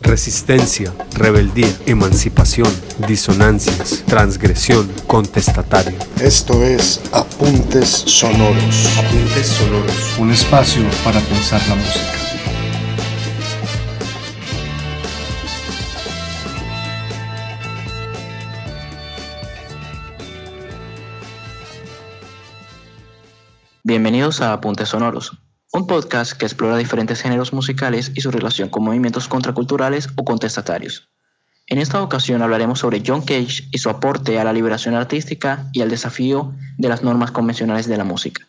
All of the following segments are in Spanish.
Resistencia, rebeldía, emancipación, disonancias, transgresión, contestatario. Esto es Apuntes Sonoros. Apuntes Sonoros. Un espacio para pensar la música. Bienvenidos a Apuntes Sonoros, un podcast que explora diferentes géneros musicales y su relación con movimientos contraculturales o contestatarios. En esta ocasión hablaremos sobre John Cage y su aporte a la liberación artística y al desafío de las normas convencionales de la música.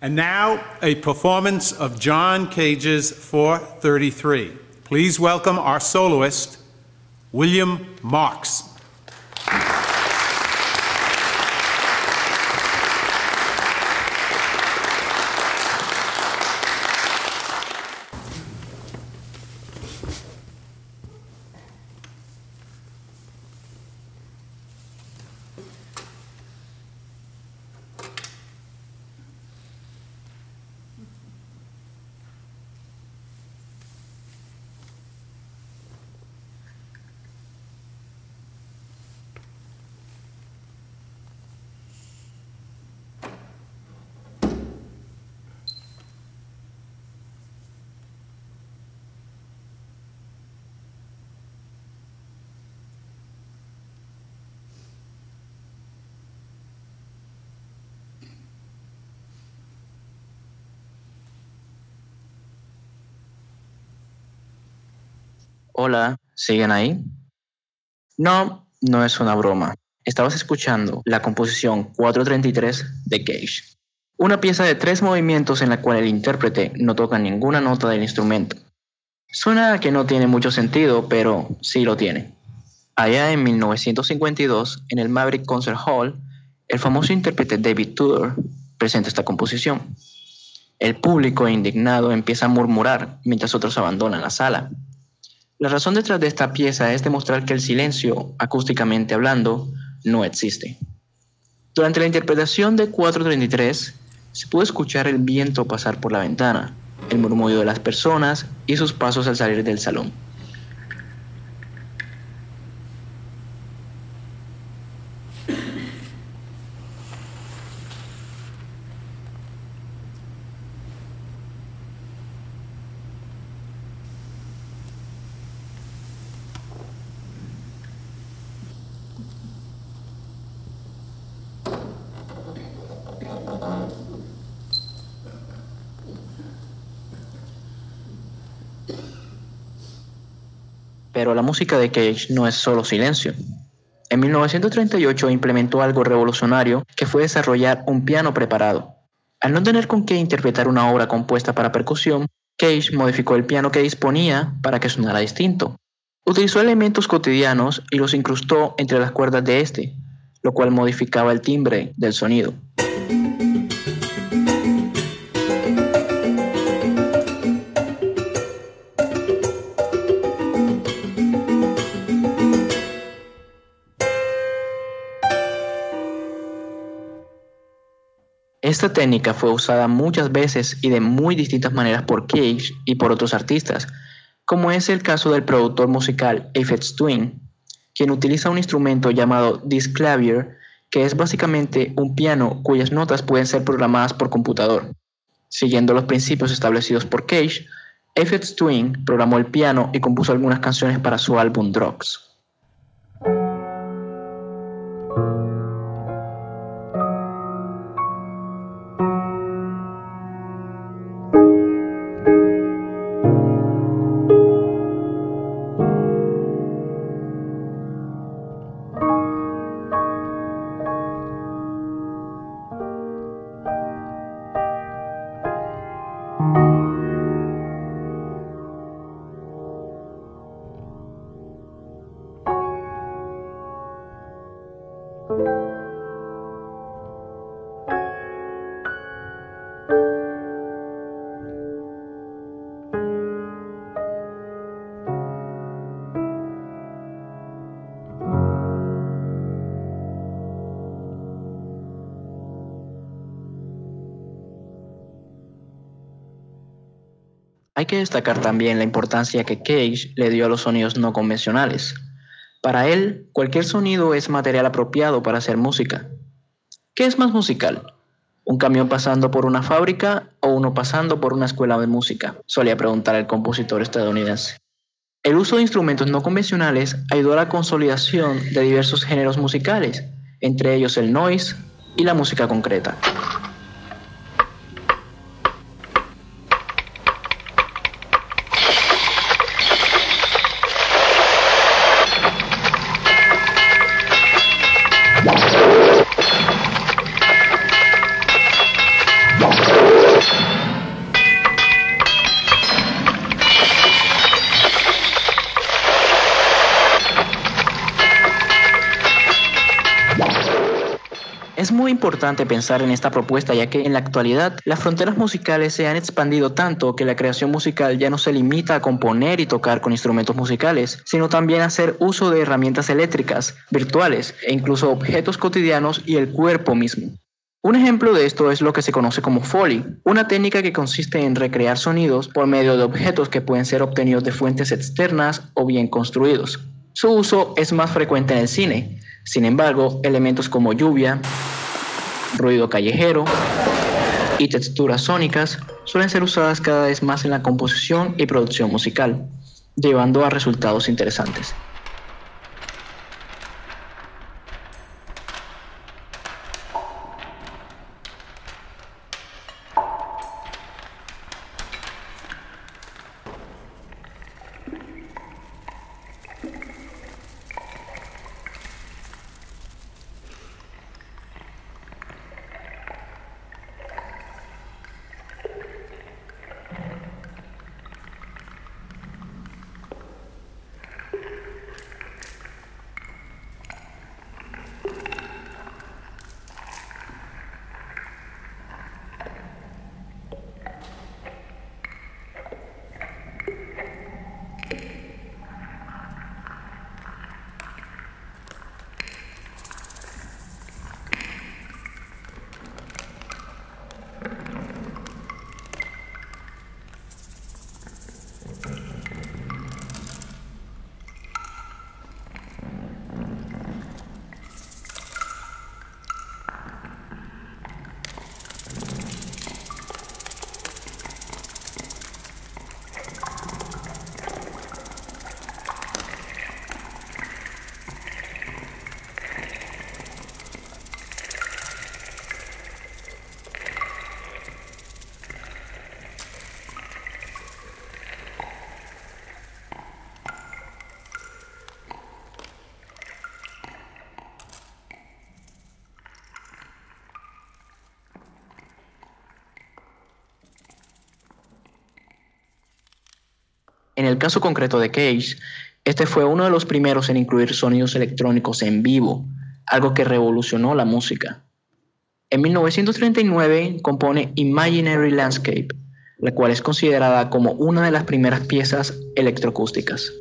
And now, a performance of John Cage's 433. Please welcome our soloist, William Marks. Hola, ¿siguen ahí? No, no es una broma. Estabas escuchando la composición 433 de Cage, una pieza de tres movimientos en la cual el intérprete no toca ninguna nota del instrumento. Suena que no tiene mucho sentido, pero sí lo tiene. Allá en 1952, en el Maverick Concert Hall, el famoso intérprete David Tudor presenta esta composición. El público indignado empieza a murmurar mientras otros abandonan la sala. La razón detrás de esta pieza es demostrar que el silencio, acústicamente hablando, no existe. Durante la interpretación de 433, se pudo escuchar el viento pasar por la ventana, el murmullo de las personas y sus pasos al salir del salón. Pero la música de Cage no es solo silencio. En 1938 implementó algo revolucionario que fue desarrollar un piano preparado. Al no tener con qué interpretar una obra compuesta para percusión, Cage modificó el piano que disponía para que sonara distinto. Utilizó elementos cotidianos y los incrustó entre las cuerdas de este, lo cual modificaba el timbre del sonido. Esta técnica fue usada muchas veces y de muy distintas maneras por Cage y por otros artistas, como es el caso del productor musical Aphex Twin, quien utiliza un instrumento llamado Disclavier, que es básicamente un piano cuyas notas pueden ser programadas por computador. Siguiendo los principios establecidos por Cage, Aphex Twin programó el piano y compuso algunas canciones para su álbum Drugs. Hay que destacar también la importancia que Cage le dio a los sonidos no convencionales. Para él, cualquier sonido es material apropiado para hacer música. ¿Qué es más musical? ¿Un camión pasando por una fábrica o uno pasando por una escuela de música? Solía preguntar el compositor estadounidense. El uso de instrumentos no convencionales ayudó a la consolidación de diversos géneros musicales, entre ellos el noise y la música concreta. Muy importante pensar en esta propuesta ya que en la actualidad las fronteras musicales se han expandido tanto que la creación musical ya no se limita a componer y tocar con instrumentos musicales, sino también a hacer uso de herramientas eléctricas, virtuales e incluso objetos cotidianos y el cuerpo mismo. Un ejemplo de esto es lo que se conoce como Foley, una técnica que consiste en recrear sonidos por medio de objetos que pueden ser obtenidos de fuentes externas o bien construidos. Su uso es más frecuente en el cine, sin embargo, elementos como lluvia, ruido callejero y texturas sónicas suelen ser usadas cada vez más en la composición y producción musical, llevando a resultados interesantes. El caso concreto de Cage, este fue uno de los primeros en incluir sonidos electrónicos en vivo, algo que revolucionó la música. En 1939 compone Imaginary Landscape, la cual es considerada como una de las primeras piezas electroacústicas.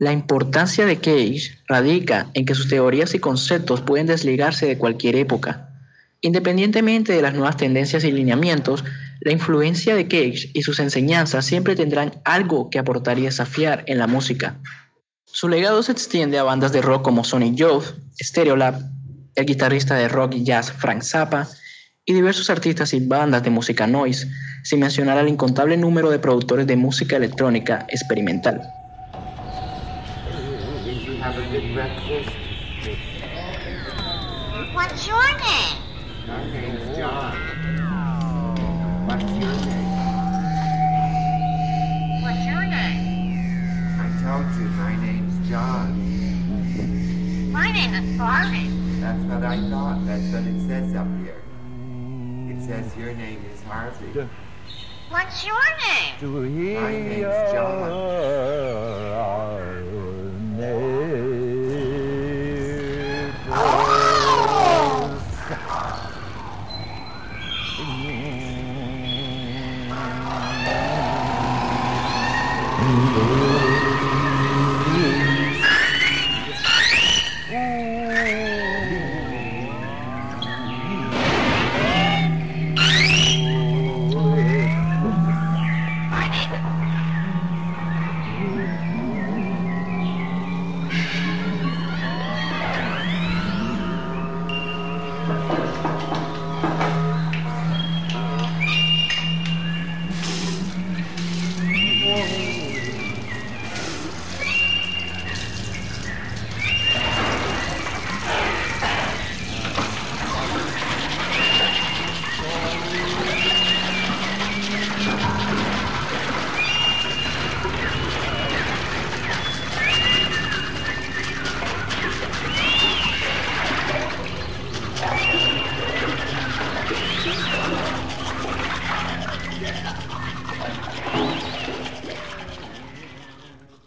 La importancia de Cage radica en que sus teorías y conceptos pueden desligarse de cualquier época. Independientemente de las nuevas tendencias y lineamientos, la influencia de Cage y sus enseñanzas siempre tendrán algo que aportar y desafiar en la música. Su legado se extiende a bandas de rock como Sonic Youth, Stereolab, el guitarrista de rock y jazz Frank Zappa y diversos artistas y bandas de música noise, sin mencionar al incontable número de productores de música electrónica experimental. Have a breakfast. What's your name? My name's John. What's your name? What's your name? I told you my name's John. My name is Barbie. That's what I thought. That's what it says up here. It says your name is Harvey.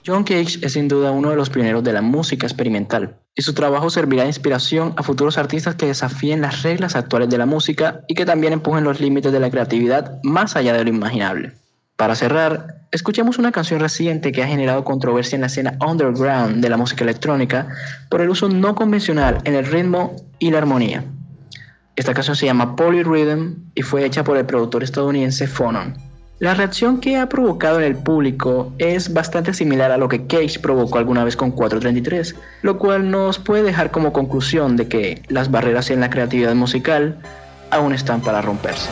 John Cage es sin duda uno de los pioneros de la música experimental, y su trabajo servirá de inspiración a futuros artistas que desafíen las reglas actuales de la música y que también empujen los límites de la creatividad más allá de lo imaginable. Para cerrar, escuchemos una canción reciente que ha generado controversia en la escena underground de la música electrónica por el uso no convencional en el ritmo y la armonía. Esta canción se llama Polyrhythm y fue hecha por el productor estadounidense Phonon. La reacción que ha provocado en el público es bastante similar a lo que Cage provocó alguna vez con 433, lo cual nos puede dejar como conclusión de que las barreras en la creatividad musical aún están para romperse.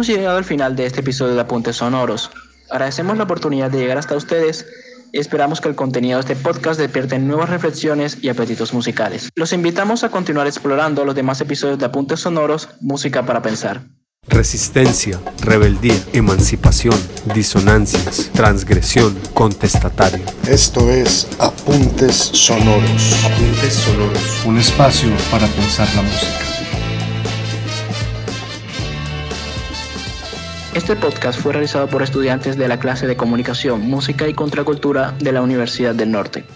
Hemos llegado al final de este episodio de Apuntes Sonoros. Agradecemos la oportunidad de llegar hasta ustedes y esperamos que el contenido de este podcast despierte nuevas reflexiones y apetitos musicales. Los invitamos a continuar explorando los demás episodios de Apuntes Sonoros, Música para Pensar. Resistencia, rebeldía, emancipación, disonancias, transgresión, contestatario. Esto es Apuntes Sonoros. Apuntes sonoros. Un espacio para pensar la música. Este podcast fue realizado por estudiantes de la clase de Comunicación, Música y Contracultura de la Universidad del Norte.